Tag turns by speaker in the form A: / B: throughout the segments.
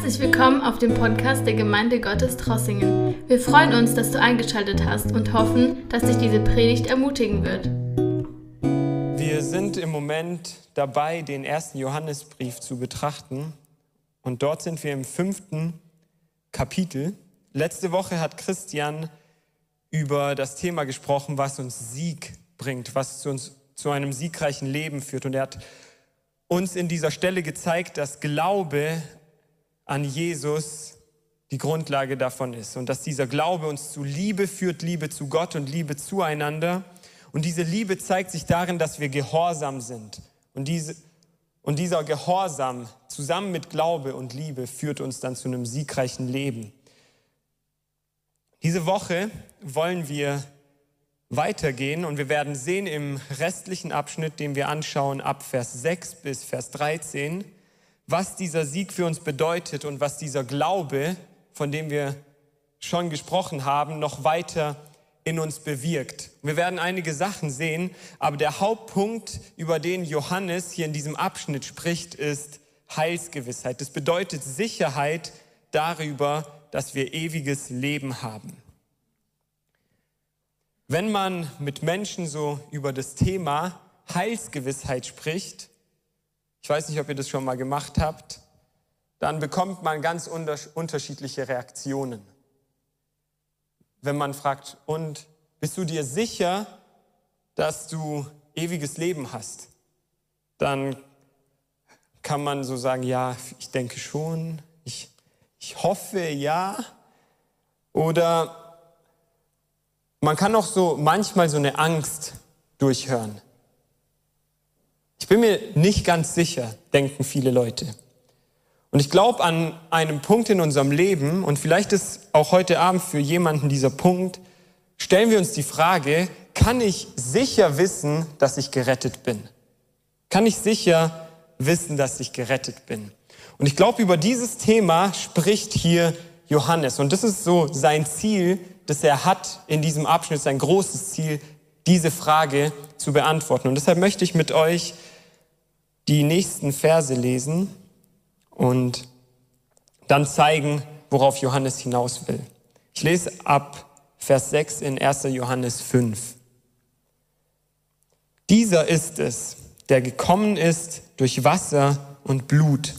A: Herzlich willkommen auf dem Podcast der Gemeinde Gottes Trossingen. Wir freuen uns, dass du eingeschaltet hast und hoffen, dass dich diese Predigt ermutigen wird.
B: Wir sind im Moment dabei, den ersten Johannesbrief zu betrachten. Und dort sind wir im fünften Kapitel. Letzte Woche hat Christian über das Thema gesprochen, was uns Sieg bringt, was zu uns zu einem siegreichen Leben führt. Und er hat uns in dieser Stelle gezeigt, dass Glaube an Jesus die Grundlage davon ist und dass dieser Glaube uns zu Liebe führt, Liebe zu Gott und Liebe zueinander. Und diese Liebe zeigt sich darin, dass wir gehorsam sind. Und, diese, und dieser Gehorsam zusammen mit Glaube und Liebe führt uns dann zu einem siegreichen Leben. Diese Woche wollen wir weitergehen und wir werden sehen im restlichen Abschnitt, den wir anschauen, ab Vers 6 bis Vers 13, was dieser Sieg für uns bedeutet und was dieser Glaube, von dem wir schon gesprochen haben, noch weiter in uns bewirkt. Wir werden einige Sachen sehen, aber der Hauptpunkt, über den Johannes hier in diesem Abschnitt spricht, ist Heilsgewissheit. Das bedeutet Sicherheit darüber, dass wir ewiges Leben haben. Wenn man mit Menschen so über das Thema Heilsgewissheit spricht, ich weiß nicht, ob ihr das schon mal gemacht habt, dann bekommt man ganz unterschiedliche Reaktionen. Wenn man fragt, und bist du dir sicher, dass du ewiges Leben hast? Dann kann man so sagen, ja, ich denke schon, ich, ich hoffe ja. Oder man kann auch so manchmal so eine Angst durchhören. Ich bin mir nicht ganz sicher, denken viele Leute. Und ich glaube an einem Punkt in unserem Leben, und vielleicht ist auch heute Abend für jemanden dieser Punkt, stellen wir uns die Frage, kann ich sicher wissen, dass ich gerettet bin? Kann ich sicher wissen, dass ich gerettet bin? Und ich glaube, über dieses Thema spricht hier Johannes. Und das ist so sein Ziel, das er hat in diesem Abschnitt, sein großes Ziel, diese Frage zu beantworten. Und deshalb möchte ich mit euch die nächsten Verse lesen und dann zeigen, worauf Johannes hinaus will. Ich lese ab Vers 6 in 1. Johannes 5. Dieser ist es, der gekommen ist durch Wasser und Blut.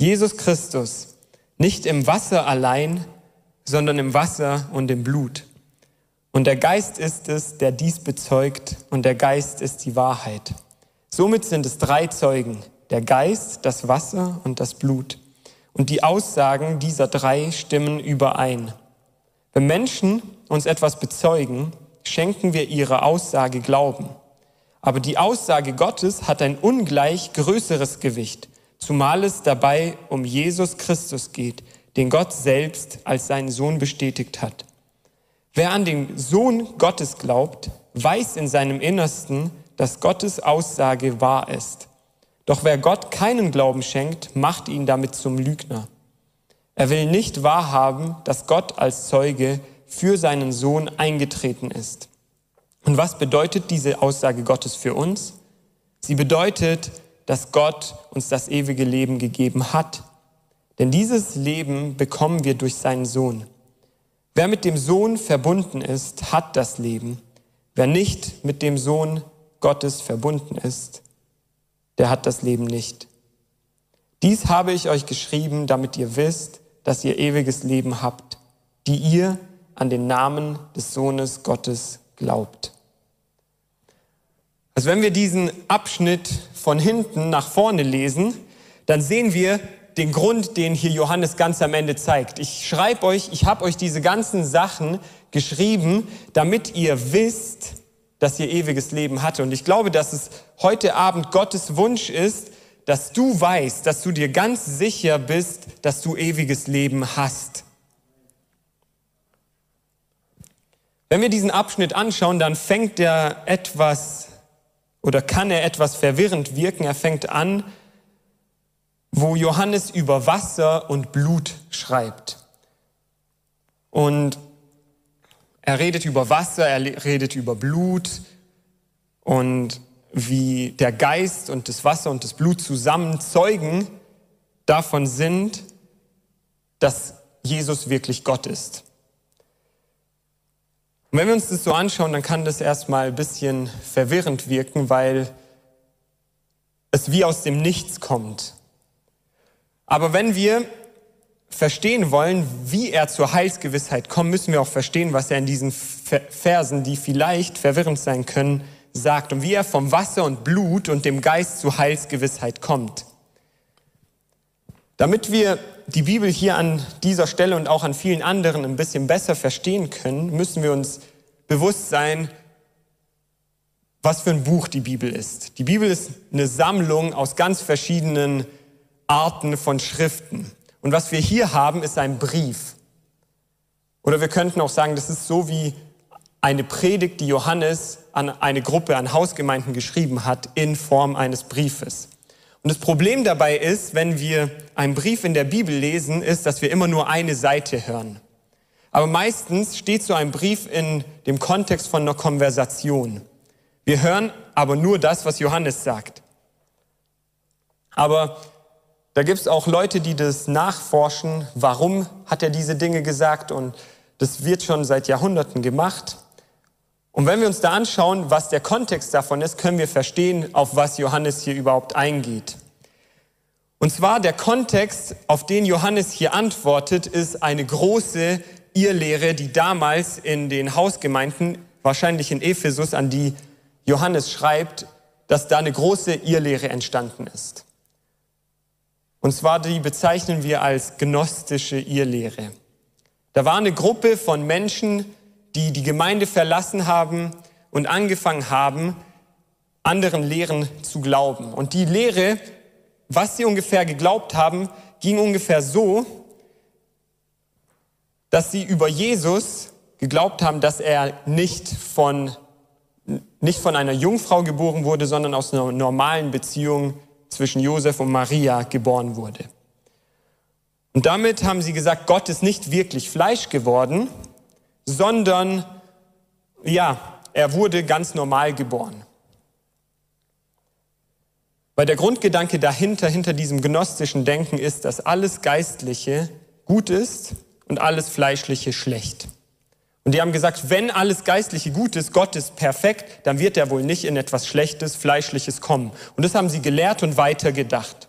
B: Jesus Christus, nicht im Wasser allein, sondern im Wasser und im Blut. Und der Geist ist es, der dies bezeugt, und der Geist ist die Wahrheit. Somit sind es drei Zeugen, der Geist, das Wasser und das Blut. Und die Aussagen dieser drei stimmen überein. Wenn Menschen uns etwas bezeugen, schenken wir ihrer Aussage Glauben. Aber die Aussage Gottes hat ein ungleich größeres Gewicht, zumal es dabei um Jesus Christus geht, den Gott selbst als seinen Sohn bestätigt hat. Wer an den Sohn Gottes glaubt, weiß in seinem Innersten, dass Gottes Aussage wahr ist. Doch wer Gott keinen Glauben schenkt, macht ihn damit zum Lügner. Er will nicht wahrhaben, dass Gott als Zeuge für seinen Sohn eingetreten ist. Und was bedeutet diese Aussage Gottes für uns? Sie bedeutet, dass Gott uns das ewige Leben gegeben hat. Denn dieses Leben bekommen wir durch seinen Sohn. Wer mit dem Sohn verbunden ist, hat das Leben. Wer nicht mit dem Sohn Gottes verbunden ist, der hat das Leben nicht. Dies habe ich euch geschrieben, damit ihr wisst, dass ihr ewiges Leben habt, die ihr an den Namen des Sohnes Gottes glaubt. Also wenn wir diesen Abschnitt von hinten nach vorne lesen, dann sehen wir den Grund, den hier Johannes ganz am Ende zeigt. Ich schreibe euch, ich habe euch diese ganzen Sachen geschrieben, damit ihr wisst, dass ihr ewiges Leben hatte. Und ich glaube, dass es heute Abend Gottes Wunsch ist, dass du weißt, dass du dir ganz sicher bist, dass du ewiges Leben hast. Wenn wir diesen Abschnitt anschauen, dann fängt er etwas oder kann er etwas verwirrend wirken. Er fängt an, wo Johannes über Wasser und Blut schreibt. Und er redet über Wasser, er redet über Blut und wie der Geist und das Wasser und das Blut zusammen Zeugen davon sind, dass Jesus wirklich Gott ist. Und wenn wir uns das so anschauen, dann kann das erstmal ein bisschen verwirrend wirken, weil es wie aus dem Nichts kommt. Aber wenn wir verstehen wollen, wie er zur Heilsgewissheit kommt, müssen wir auch verstehen, was er in diesen Versen, die vielleicht verwirrend sein können, sagt und wie er vom Wasser und Blut und dem Geist zur Heilsgewissheit kommt. Damit wir die Bibel hier an dieser Stelle und auch an vielen anderen ein bisschen besser verstehen können, müssen wir uns bewusst sein, was für ein Buch die Bibel ist. Die Bibel ist eine Sammlung aus ganz verschiedenen Arten von Schriften. Und was wir hier haben, ist ein Brief. Oder wir könnten auch sagen, das ist so wie eine Predigt, die Johannes an eine Gruppe, an Hausgemeinden geschrieben hat, in Form eines Briefes. Und das Problem dabei ist, wenn wir einen Brief in der Bibel lesen, ist, dass wir immer nur eine Seite hören. Aber meistens steht so ein Brief in dem Kontext von einer Konversation. Wir hören aber nur das, was Johannes sagt. Aber da gibt es auch Leute, die das nachforschen, warum hat er diese Dinge gesagt und das wird schon seit Jahrhunderten gemacht. Und wenn wir uns da anschauen, was der Kontext davon ist, können wir verstehen, auf was Johannes hier überhaupt eingeht. Und zwar der Kontext, auf den Johannes hier antwortet, ist eine große Irrlehre, die damals in den Hausgemeinden, wahrscheinlich in Ephesus, an die Johannes schreibt, dass da eine große Irrlehre entstanden ist. Und zwar die bezeichnen wir als gnostische Irrlehre. Da war eine Gruppe von Menschen, die die Gemeinde verlassen haben und angefangen haben, anderen Lehren zu glauben. Und die Lehre, was sie ungefähr geglaubt haben, ging ungefähr so, dass sie über Jesus geglaubt haben, dass er nicht von, nicht von einer Jungfrau geboren wurde, sondern aus einer normalen Beziehung zwischen Josef und Maria geboren wurde. Und damit haben sie gesagt, Gott ist nicht wirklich Fleisch geworden, sondern ja, er wurde ganz normal geboren. Weil der Grundgedanke dahinter, hinter diesem gnostischen Denken ist, dass alles Geistliche gut ist und alles Fleischliche schlecht. Und die haben gesagt, wenn alles Geistliche gut ist, Gott ist perfekt, dann wird er wohl nicht in etwas Schlechtes, Fleischliches kommen. Und das haben sie gelehrt und weitergedacht.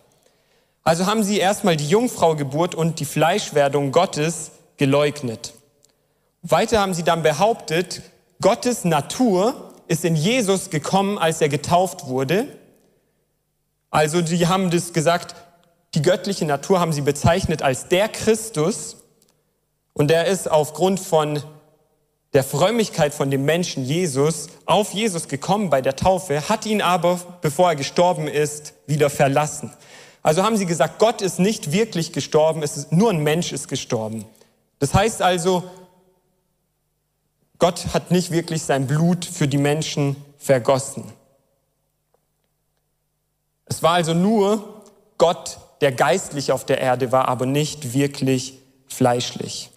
B: Also haben sie erstmal die Jungfraugeburt und die Fleischwerdung Gottes geleugnet. Weiter haben sie dann behauptet, Gottes Natur ist in Jesus gekommen, als er getauft wurde. Also die haben das gesagt, die göttliche Natur haben sie bezeichnet als der Christus und der ist aufgrund von der Frömmigkeit von dem Menschen Jesus auf Jesus gekommen bei der Taufe, hat ihn aber, bevor er gestorben ist, wieder verlassen. Also haben sie gesagt, Gott ist nicht wirklich gestorben, es ist, nur ein Mensch ist gestorben. Das heißt also, Gott hat nicht wirklich sein Blut für die Menschen vergossen. Es war also nur Gott, der geistlich auf der Erde war, aber nicht wirklich fleischlich.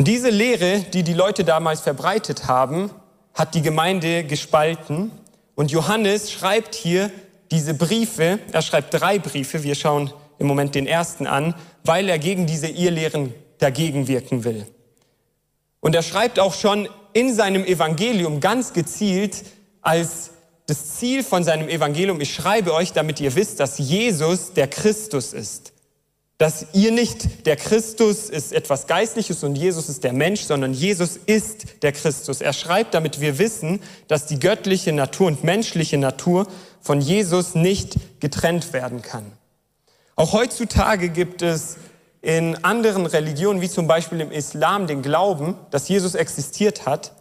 B: Und diese Lehre, die die Leute damals verbreitet haben, hat die Gemeinde gespalten. Und Johannes schreibt hier diese Briefe, er schreibt drei Briefe, wir schauen im Moment den ersten an, weil er gegen diese Irrlehren dagegen wirken will. Und er schreibt auch schon in seinem Evangelium ganz gezielt als das Ziel von seinem Evangelium, ich schreibe euch, damit ihr wisst, dass Jesus der Christus ist. Dass ihr nicht der Christus ist etwas Geistliches und Jesus ist der Mensch, sondern Jesus ist der Christus. Er schreibt, damit wir wissen, dass die göttliche Natur und menschliche Natur von Jesus nicht getrennt werden kann. Auch heutzutage gibt es in anderen Religionen, wie zum Beispiel im Islam, den Glauben, dass Jesus existiert hat,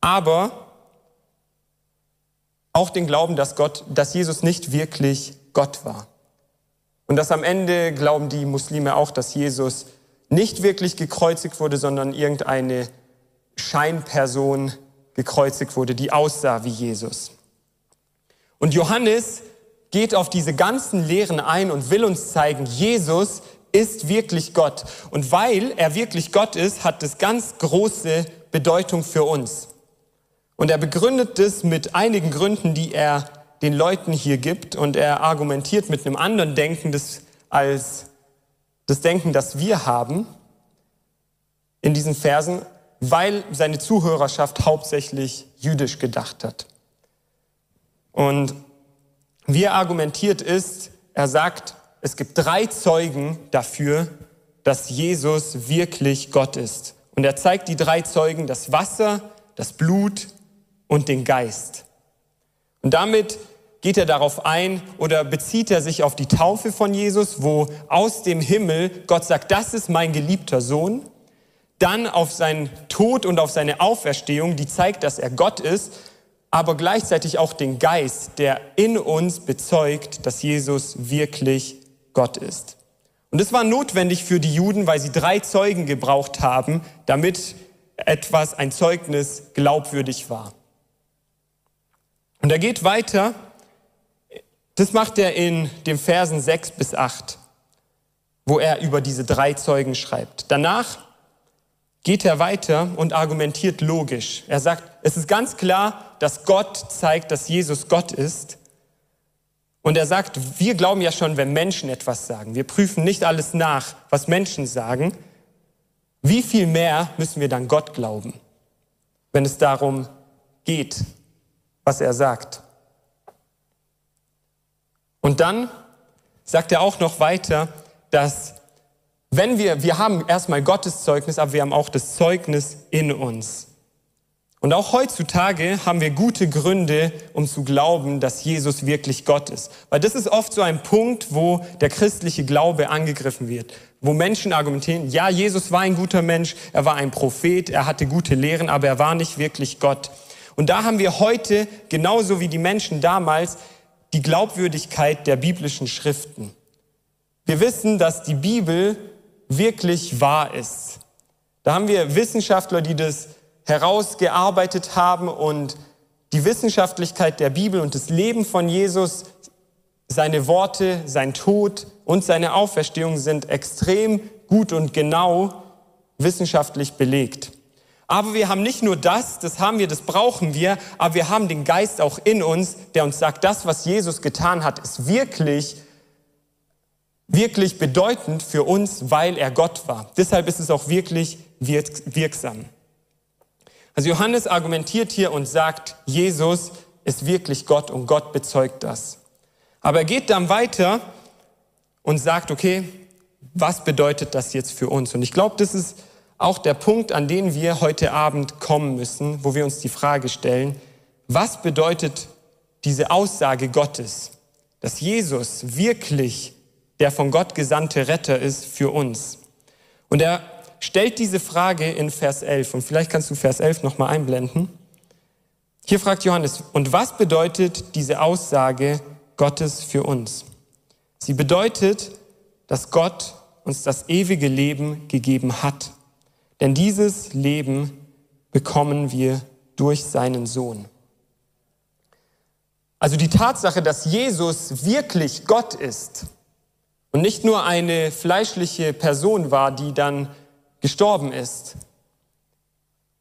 B: aber auch den Glauben, dass Gott, dass Jesus nicht wirklich Gott war. Und dass am Ende glauben die Muslime auch, dass Jesus nicht wirklich gekreuzigt wurde, sondern irgendeine Scheinperson gekreuzigt wurde, die aussah wie Jesus. Und Johannes geht auf diese ganzen Lehren ein und will uns zeigen, Jesus ist wirklich Gott. Und weil er wirklich Gott ist, hat das ganz große Bedeutung für uns. Und er begründet das mit einigen Gründen, die er den Leuten hier gibt. Und er argumentiert mit einem anderen Denken, das als das Denken, das wir haben in diesen Versen, weil seine Zuhörerschaft hauptsächlich jüdisch gedacht hat. Und wie er argumentiert ist, er sagt, es gibt drei Zeugen dafür, dass Jesus wirklich Gott ist. Und er zeigt die drei Zeugen, das Wasser, das Blut und den Geist. Und damit geht er darauf ein oder bezieht er sich auf die Taufe von Jesus, wo aus dem Himmel Gott sagt, das ist mein geliebter Sohn. Dann auf seinen Tod und auf seine Auferstehung, die zeigt, dass er Gott ist, aber gleichzeitig auch den Geist, der in uns bezeugt, dass Jesus wirklich Gott ist. Und es war notwendig für die Juden, weil sie drei Zeugen gebraucht haben, damit etwas, ein Zeugnis glaubwürdig war. Und er geht weiter. Das macht er in den Versen 6 bis 8, wo er über diese drei Zeugen schreibt. Danach geht er weiter und argumentiert logisch. Er sagt, es ist ganz klar, dass Gott zeigt, dass Jesus Gott ist. Und er sagt, wir glauben ja schon, wenn Menschen etwas sagen. Wir prüfen nicht alles nach, was Menschen sagen. Wie viel mehr müssen wir dann Gott glauben, wenn es darum geht, was er sagt? Und dann sagt er auch noch weiter, dass wenn wir, wir haben erstmal Gottes Zeugnis, aber wir haben auch das Zeugnis in uns. Und auch heutzutage haben wir gute Gründe, um zu glauben, dass Jesus wirklich Gott ist. Weil das ist oft so ein Punkt, wo der christliche Glaube angegriffen wird. Wo Menschen argumentieren, ja, Jesus war ein guter Mensch, er war ein Prophet, er hatte gute Lehren, aber er war nicht wirklich Gott. Und da haben wir heute, genauso wie die Menschen damals, die Glaubwürdigkeit der biblischen Schriften. Wir wissen, dass die Bibel wirklich wahr ist. Da haben wir Wissenschaftler, die das herausgearbeitet haben und die Wissenschaftlichkeit der Bibel und das Leben von Jesus, seine Worte, sein Tod und seine Auferstehung sind extrem gut und genau wissenschaftlich belegt. Aber wir haben nicht nur das, das haben wir, das brauchen wir, aber wir haben den Geist auch in uns, der uns sagt, das, was Jesus getan hat, ist wirklich, wirklich bedeutend für uns, weil er Gott war. Deshalb ist es auch wirklich wirksam. Also Johannes argumentiert hier und sagt, Jesus ist wirklich Gott und Gott bezeugt das. Aber er geht dann weiter und sagt, okay, was bedeutet das jetzt für uns? Und ich glaube, das ist auch der Punkt, an den wir heute Abend kommen müssen, wo wir uns die Frage stellen, was bedeutet diese Aussage Gottes, dass Jesus wirklich der von Gott gesandte Retter ist für uns? Und er stellt diese Frage in Vers 11 und vielleicht kannst du Vers 11 nochmal einblenden. Hier fragt Johannes, und was bedeutet diese Aussage Gottes für uns? Sie bedeutet, dass Gott uns das ewige Leben gegeben hat. Denn dieses Leben bekommen wir durch seinen Sohn. Also die Tatsache, dass Jesus wirklich Gott ist und nicht nur eine fleischliche Person war, die dann gestorben ist,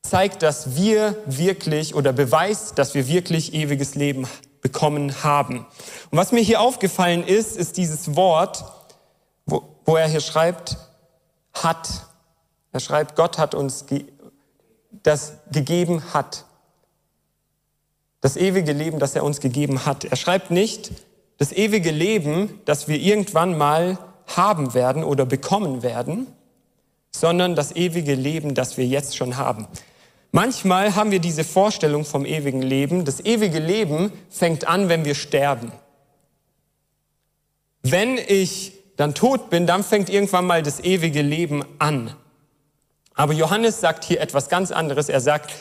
B: zeigt, dass wir wirklich oder beweist, dass wir wirklich ewiges Leben bekommen haben. Und was mir hier aufgefallen ist, ist dieses Wort, wo, wo er hier schreibt, hat. Er schreibt, Gott hat uns das gegeben hat. Das ewige Leben, das er uns gegeben hat. Er schreibt nicht, das ewige Leben, das wir irgendwann mal haben werden oder bekommen werden, sondern das ewige Leben, das wir jetzt schon haben. Manchmal haben wir diese Vorstellung vom ewigen Leben. Das ewige Leben fängt an, wenn wir sterben. Wenn ich dann tot bin, dann fängt irgendwann mal das ewige Leben an. Aber Johannes sagt hier etwas ganz anderes. Er sagt,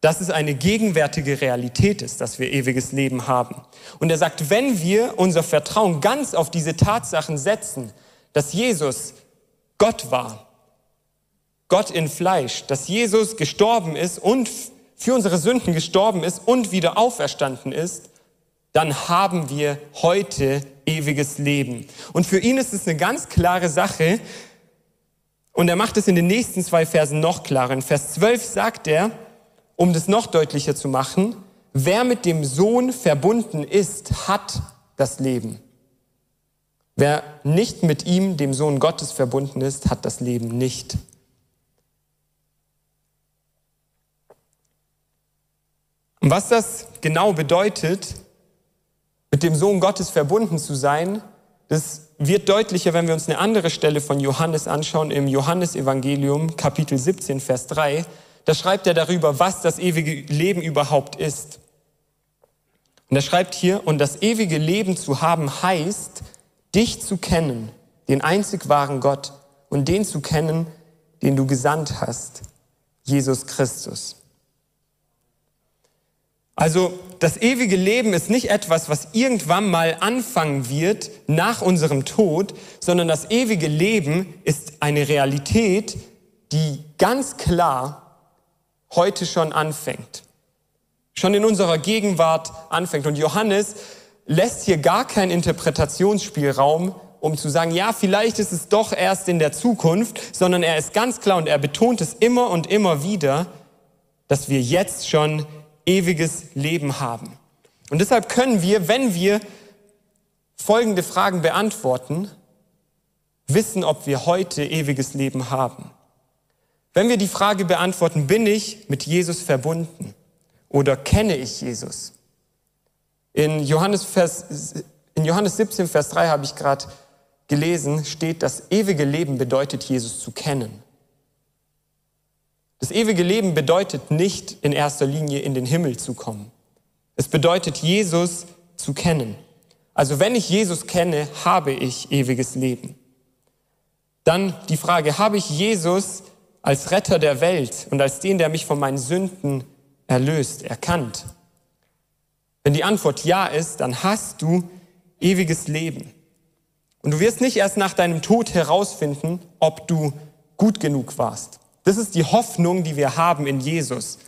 B: dass es eine gegenwärtige Realität ist, dass wir ewiges Leben haben. Und er sagt, wenn wir unser Vertrauen ganz auf diese Tatsachen setzen, dass Jesus Gott war, Gott in Fleisch, dass Jesus gestorben ist und für unsere Sünden gestorben ist und wieder auferstanden ist, dann haben wir heute ewiges Leben. Und für ihn ist es eine ganz klare Sache. Und er macht es in den nächsten zwei Versen noch klarer. In Vers 12 sagt er, um das noch deutlicher zu machen, wer mit dem Sohn verbunden ist, hat das Leben. Wer nicht mit ihm, dem Sohn Gottes, verbunden ist, hat das Leben nicht. Und was das genau bedeutet, mit dem Sohn Gottes verbunden zu sein, das wird deutlicher, wenn wir uns eine andere Stelle von Johannes anschauen, im Johannesevangelium Kapitel 17, Vers 3. Da schreibt er darüber, was das ewige Leben überhaupt ist. Und er schreibt hier, und das ewige Leben zu haben heißt, dich zu kennen, den einzig wahren Gott, und den zu kennen, den du gesandt hast, Jesus Christus. Also das ewige Leben ist nicht etwas, was irgendwann mal anfangen wird nach unserem Tod, sondern das ewige Leben ist eine Realität, die ganz klar heute schon anfängt. Schon in unserer Gegenwart anfängt. Und Johannes lässt hier gar keinen Interpretationsspielraum, um zu sagen, ja, vielleicht ist es doch erst in der Zukunft, sondern er ist ganz klar und er betont es immer und immer wieder, dass wir jetzt schon ewiges Leben haben. Und deshalb können wir, wenn wir folgende Fragen beantworten, wissen, ob wir heute ewiges Leben haben. Wenn wir die Frage beantworten, bin ich mit Jesus verbunden oder kenne ich Jesus? In Johannes, Vers, in Johannes 17, Vers 3 habe ich gerade gelesen, steht, das ewige Leben bedeutet, Jesus zu kennen. Das ewige Leben bedeutet nicht in erster Linie in den Himmel zu kommen. Es bedeutet, Jesus zu kennen. Also wenn ich Jesus kenne, habe ich ewiges Leben. Dann die Frage, habe ich Jesus als Retter der Welt und als den, der mich von meinen Sünden erlöst, erkannt? Wenn die Antwort ja ist, dann hast du ewiges Leben. Und du wirst nicht erst nach deinem Tod herausfinden, ob du gut genug warst. Das ist die Hoffnung, die wir haben in Jesus.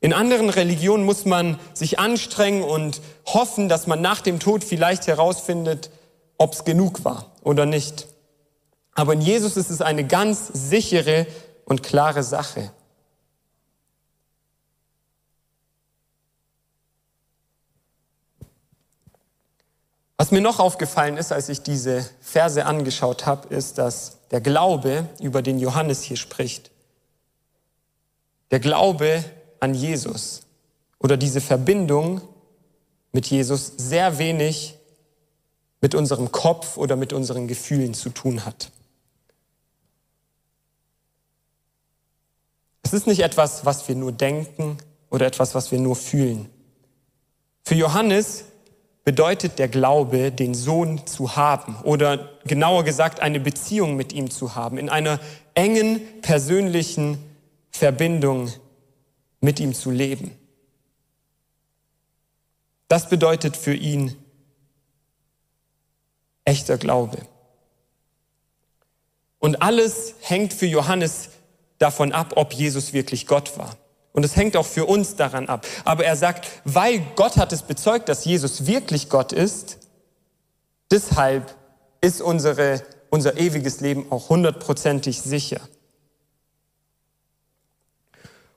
B: In anderen Religionen muss man sich anstrengen und hoffen, dass man nach dem Tod vielleicht herausfindet, ob es genug war oder nicht. Aber in Jesus ist es eine ganz sichere und klare Sache. Was mir noch aufgefallen ist, als ich diese Verse angeschaut habe, ist, dass der Glaube, über den Johannes hier spricht, der Glaube an Jesus oder diese Verbindung mit Jesus sehr wenig mit unserem Kopf oder mit unseren Gefühlen zu tun hat. Es ist nicht etwas, was wir nur denken oder etwas, was wir nur fühlen. Für Johannes bedeutet der Glaube, den Sohn zu haben oder genauer gesagt eine Beziehung mit ihm zu haben, in einer engen persönlichen Verbindung mit ihm zu leben. Das bedeutet für ihn echter Glaube. Und alles hängt für Johannes davon ab, ob Jesus wirklich Gott war. Und es hängt auch für uns daran ab. Aber er sagt, weil Gott hat es bezeugt, dass Jesus wirklich Gott ist, deshalb ist unsere, unser ewiges Leben auch hundertprozentig sicher.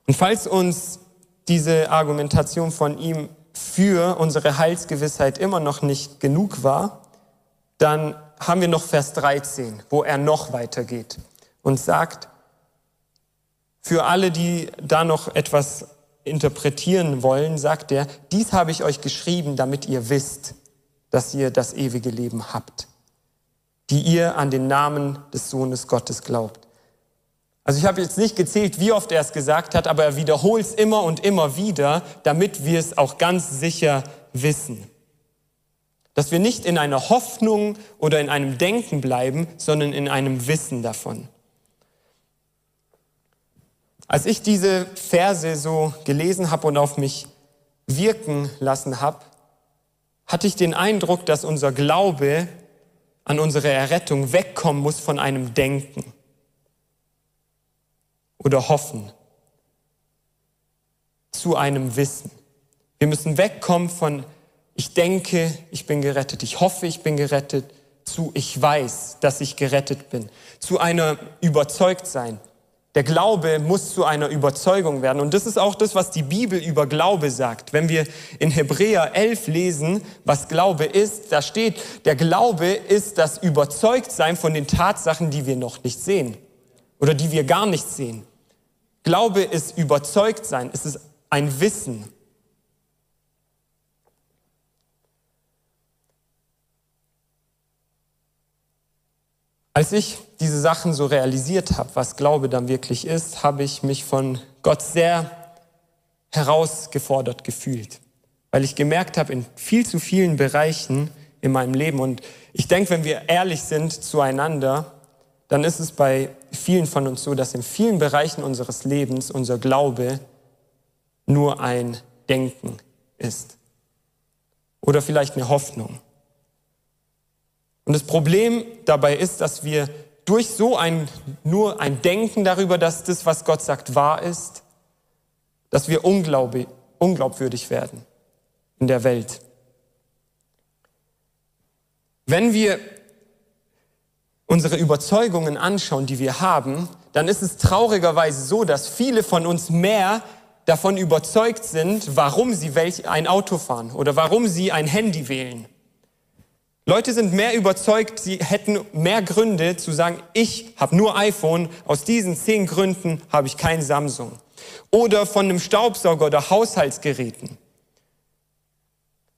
B: Und falls uns diese Argumentation von ihm für unsere Heilsgewissheit immer noch nicht genug war, dann haben wir noch Vers 13, wo er noch weitergeht und sagt, für alle, die da noch etwas interpretieren wollen, sagt er, dies habe ich euch geschrieben, damit ihr wisst, dass ihr das ewige Leben habt, die ihr an den Namen des Sohnes Gottes glaubt. Also ich habe jetzt nicht gezählt, wie oft er es gesagt hat, aber er wiederholt es immer und immer wieder, damit wir es auch ganz sicher wissen. Dass wir nicht in einer Hoffnung oder in einem Denken bleiben, sondern in einem Wissen davon. Als ich diese Verse so gelesen habe und auf mich wirken lassen habe, hatte ich den Eindruck, dass unser Glaube an unsere Errettung wegkommen muss von einem Denken oder hoffen zu einem Wissen. Wir müssen wegkommen von ich denke, ich bin gerettet, ich hoffe, ich bin gerettet, zu ich weiß, dass ich gerettet bin, zu einer Überzeugtsein. Der Glaube muss zu einer Überzeugung werden. Und das ist auch das, was die Bibel über Glaube sagt. Wenn wir in Hebräer 11 lesen, was Glaube ist, da steht, der Glaube ist das Überzeugtsein von den Tatsachen, die wir noch nicht sehen oder die wir gar nicht sehen. Glaube ist Überzeugtsein, es ist ein Wissen. Als ich diese Sachen so realisiert habe, was Glaube dann wirklich ist, habe ich mich von Gott sehr herausgefordert gefühlt, weil ich gemerkt habe, in viel zu vielen Bereichen in meinem Leben, und ich denke, wenn wir ehrlich sind zueinander, dann ist es bei vielen von uns so, dass in vielen Bereichen unseres Lebens unser Glaube nur ein Denken ist oder vielleicht eine Hoffnung. Und das Problem dabei ist, dass wir durch so ein, nur ein Denken darüber, dass das, was Gott sagt, wahr ist, dass wir unglaublich, unglaubwürdig werden in der Welt. Wenn wir unsere Überzeugungen anschauen, die wir haben, dann ist es traurigerweise so, dass viele von uns mehr davon überzeugt sind, warum sie welch ein Auto fahren oder warum sie ein Handy wählen Leute sind mehr überzeugt, sie hätten mehr Gründe zu sagen, ich habe nur iPhone, aus diesen zehn Gründen habe ich kein Samsung. Oder von einem Staubsauger oder Haushaltsgeräten.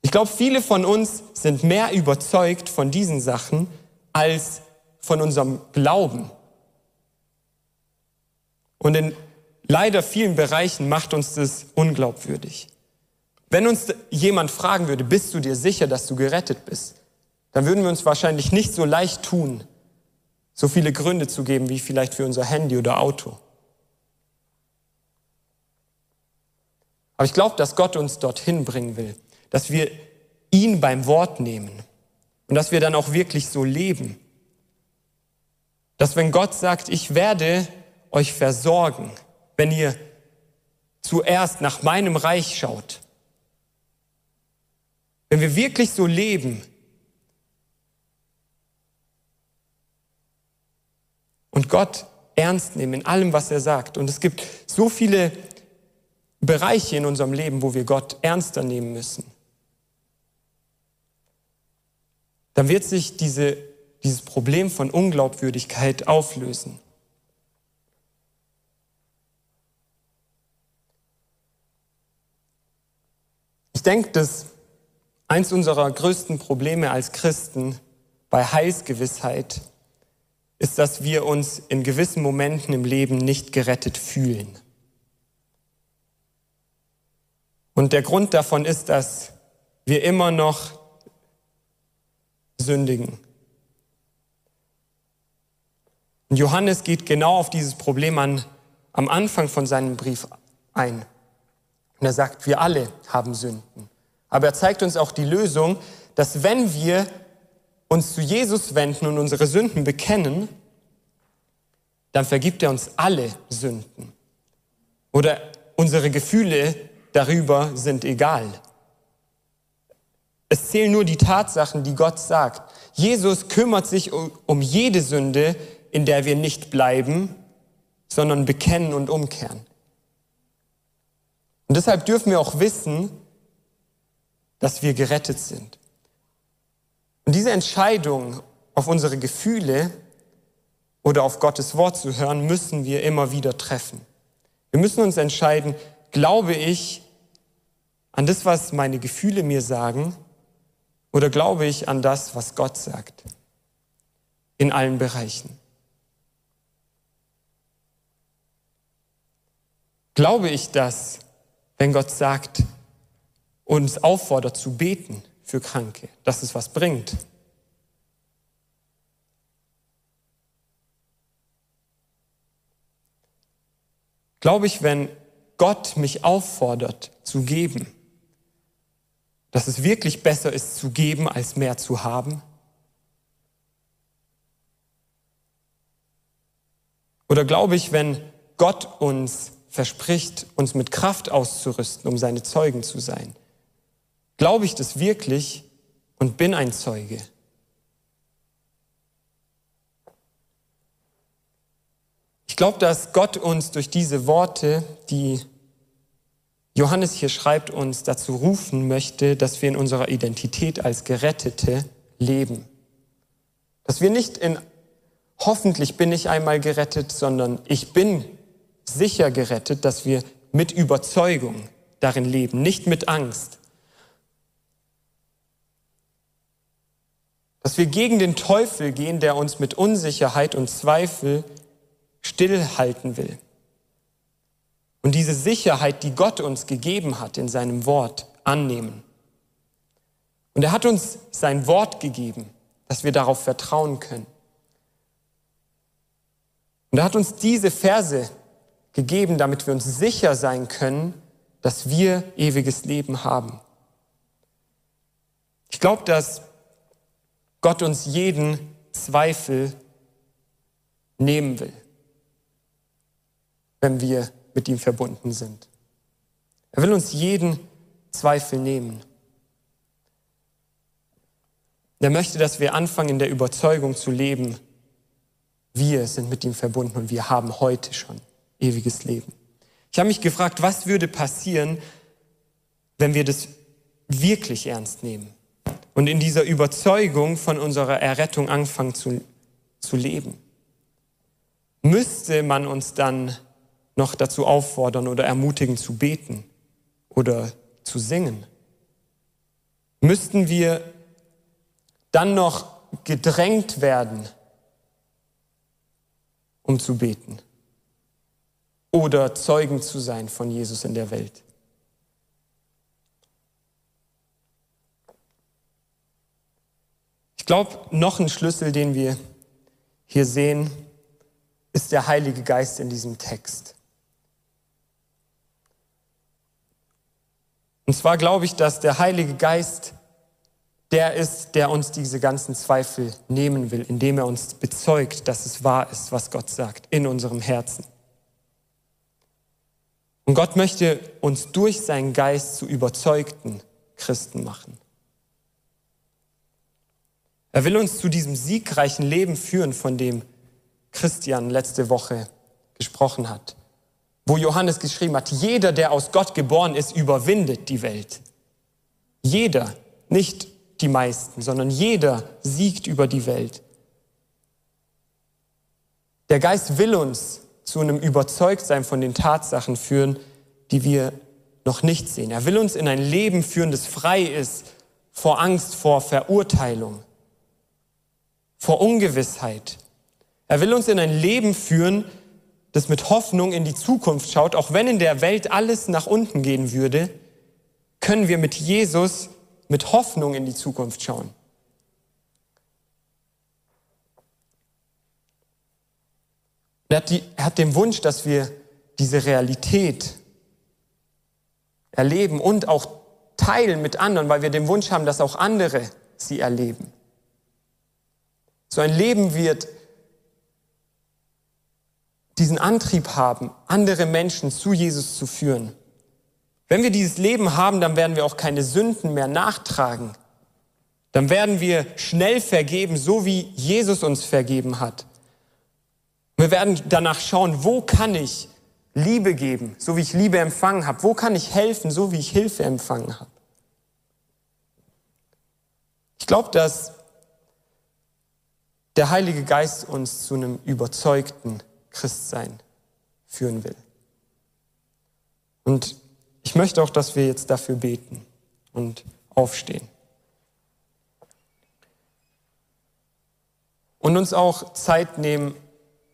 B: Ich glaube, viele von uns sind mehr überzeugt von diesen Sachen als von unserem Glauben. Und in leider vielen Bereichen macht uns das unglaubwürdig. Wenn uns jemand fragen würde, bist du dir sicher, dass du gerettet bist? dann würden wir uns wahrscheinlich nicht so leicht tun, so viele Gründe zu geben wie vielleicht für unser Handy oder Auto. Aber ich glaube, dass Gott uns dorthin bringen will, dass wir ihn beim Wort nehmen und dass wir dann auch wirklich so leben. Dass wenn Gott sagt, ich werde euch versorgen, wenn ihr zuerst nach meinem Reich schaut, wenn wir wirklich so leben, und Gott ernst nehmen in allem, was er sagt. Und es gibt so viele Bereiche in unserem Leben, wo wir Gott ernster nehmen müssen. Dann wird sich diese, dieses Problem von Unglaubwürdigkeit auflösen. Ich denke, dass eins unserer größten Probleme als Christen bei Heilsgewissheit ist, dass wir uns in gewissen Momenten im Leben nicht gerettet fühlen. Und der Grund davon ist, dass wir immer noch sündigen. Und Johannes geht genau auf dieses Problem an, am Anfang von seinem Brief ein. Und er sagt, wir alle haben Sünden. Aber er zeigt uns auch die Lösung, dass wenn wir uns zu Jesus wenden und unsere Sünden bekennen, dann vergibt er uns alle Sünden. Oder unsere Gefühle darüber sind egal. Es zählen nur die Tatsachen, die Gott sagt. Jesus kümmert sich um, um jede Sünde, in der wir nicht bleiben, sondern bekennen und umkehren. Und deshalb dürfen wir auch wissen, dass wir gerettet sind. Und diese Entscheidung auf unsere Gefühle oder auf Gottes Wort zu hören, müssen wir immer wieder treffen. Wir müssen uns entscheiden, glaube ich an das, was meine Gefühle mir sagen, oder glaube ich an das, was Gott sagt? In allen Bereichen. Glaube ich das, wenn Gott sagt, uns auffordert zu beten? für Kranke, dass es was bringt. Glaube ich, wenn Gott mich auffordert zu geben, dass es wirklich besser ist zu geben, als mehr zu haben? Oder glaube ich, wenn Gott uns verspricht, uns mit Kraft auszurüsten, um seine Zeugen zu sein, Glaube ich das wirklich und bin ein Zeuge? Ich glaube, dass Gott uns durch diese Worte, die Johannes hier schreibt, uns dazu rufen möchte, dass wir in unserer Identität als Gerettete leben. Dass wir nicht in hoffentlich bin ich einmal gerettet, sondern ich bin sicher gerettet, dass wir mit Überzeugung darin leben, nicht mit Angst. Dass wir gegen den Teufel gehen, der uns mit Unsicherheit und Zweifel stillhalten will. Und diese Sicherheit, die Gott uns gegeben hat in seinem Wort, annehmen. Und er hat uns sein Wort gegeben, dass wir darauf vertrauen können. Und er hat uns diese Verse gegeben, damit wir uns sicher sein können, dass wir ewiges Leben haben. Ich glaube, dass Gott uns jeden Zweifel nehmen will, wenn wir mit ihm verbunden sind. Er will uns jeden Zweifel nehmen. Er möchte, dass wir anfangen, in der Überzeugung zu leben, wir sind mit ihm verbunden und wir haben heute schon ewiges Leben. Ich habe mich gefragt, was würde passieren, wenn wir das wirklich ernst nehmen und in dieser Überzeugung von unserer Errettung anfangen zu, zu leben. Müsste man uns dann noch dazu auffordern oder ermutigen zu beten oder zu singen? Müssten wir dann noch gedrängt werden, um zu beten oder Zeugen zu sein von Jesus in der Welt. Ich glaube, noch ein Schlüssel, den wir hier sehen, ist der Heilige Geist in diesem Text. Und zwar glaube ich, dass der Heilige Geist der ist, der uns diese ganzen Zweifel nehmen will, indem er uns bezeugt, dass es wahr ist, was Gott sagt, in unserem Herzen. Und Gott möchte uns durch seinen Geist zu überzeugten Christen machen. Er will uns zu diesem siegreichen Leben führen, von dem Christian letzte Woche gesprochen hat, wo Johannes geschrieben hat, jeder, der aus Gott geboren ist, überwindet die Welt. Jeder, nicht die meisten, sondern jeder siegt über die Welt. Der Geist will uns zu einem Überzeugtsein von den Tatsachen führen, die wir noch nicht sehen. Er will uns in ein Leben führen, das frei ist vor Angst, vor Verurteilung, vor Ungewissheit. Er will uns in ein Leben führen, das mit Hoffnung in die Zukunft schaut. Auch wenn in der Welt alles nach unten gehen würde, können wir mit Jesus mit Hoffnung in die Zukunft schauen. Er hat, die, er hat den Wunsch, dass wir diese Realität erleben und auch teilen mit anderen, weil wir den Wunsch haben, dass auch andere sie erleben. So ein Leben wird diesen Antrieb haben, andere Menschen zu Jesus zu führen. Wenn wir dieses Leben haben, dann werden wir auch keine Sünden mehr nachtragen. Dann werden wir schnell vergeben, so wie Jesus uns vergeben hat. Wir werden danach schauen, wo kann ich Liebe geben, so wie ich Liebe empfangen habe? Wo kann ich helfen, so wie ich Hilfe empfangen habe? Ich glaube, dass der Heilige Geist uns zu einem überzeugten Christsein führen will. Und ich möchte auch, dass wir jetzt dafür beten und aufstehen. Und uns auch Zeit nehmen,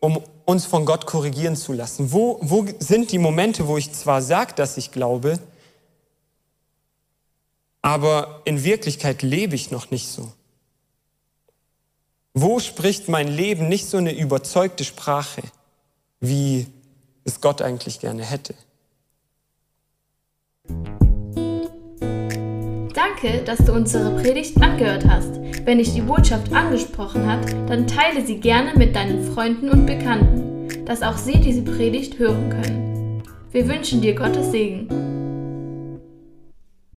B: um uns von Gott korrigieren zu lassen. Wo, wo sind die Momente, wo ich zwar sage, dass ich glaube, aber in Wirklichkeit lebe ich noch nicht so? Wo spricht mein Leben nicht so eine überzeugte Sprache, wie es Gott eigentlich gerne hätte?
A: Danke, dass du unsere Predigt angehört hast. Wenn dich die Botschaft angesprochen hat, dann teile sie gerne mit deinen Freunden und Bekannten, dass auch sie diese Predigt hören können. Wir wünschen dir Gottes Segen.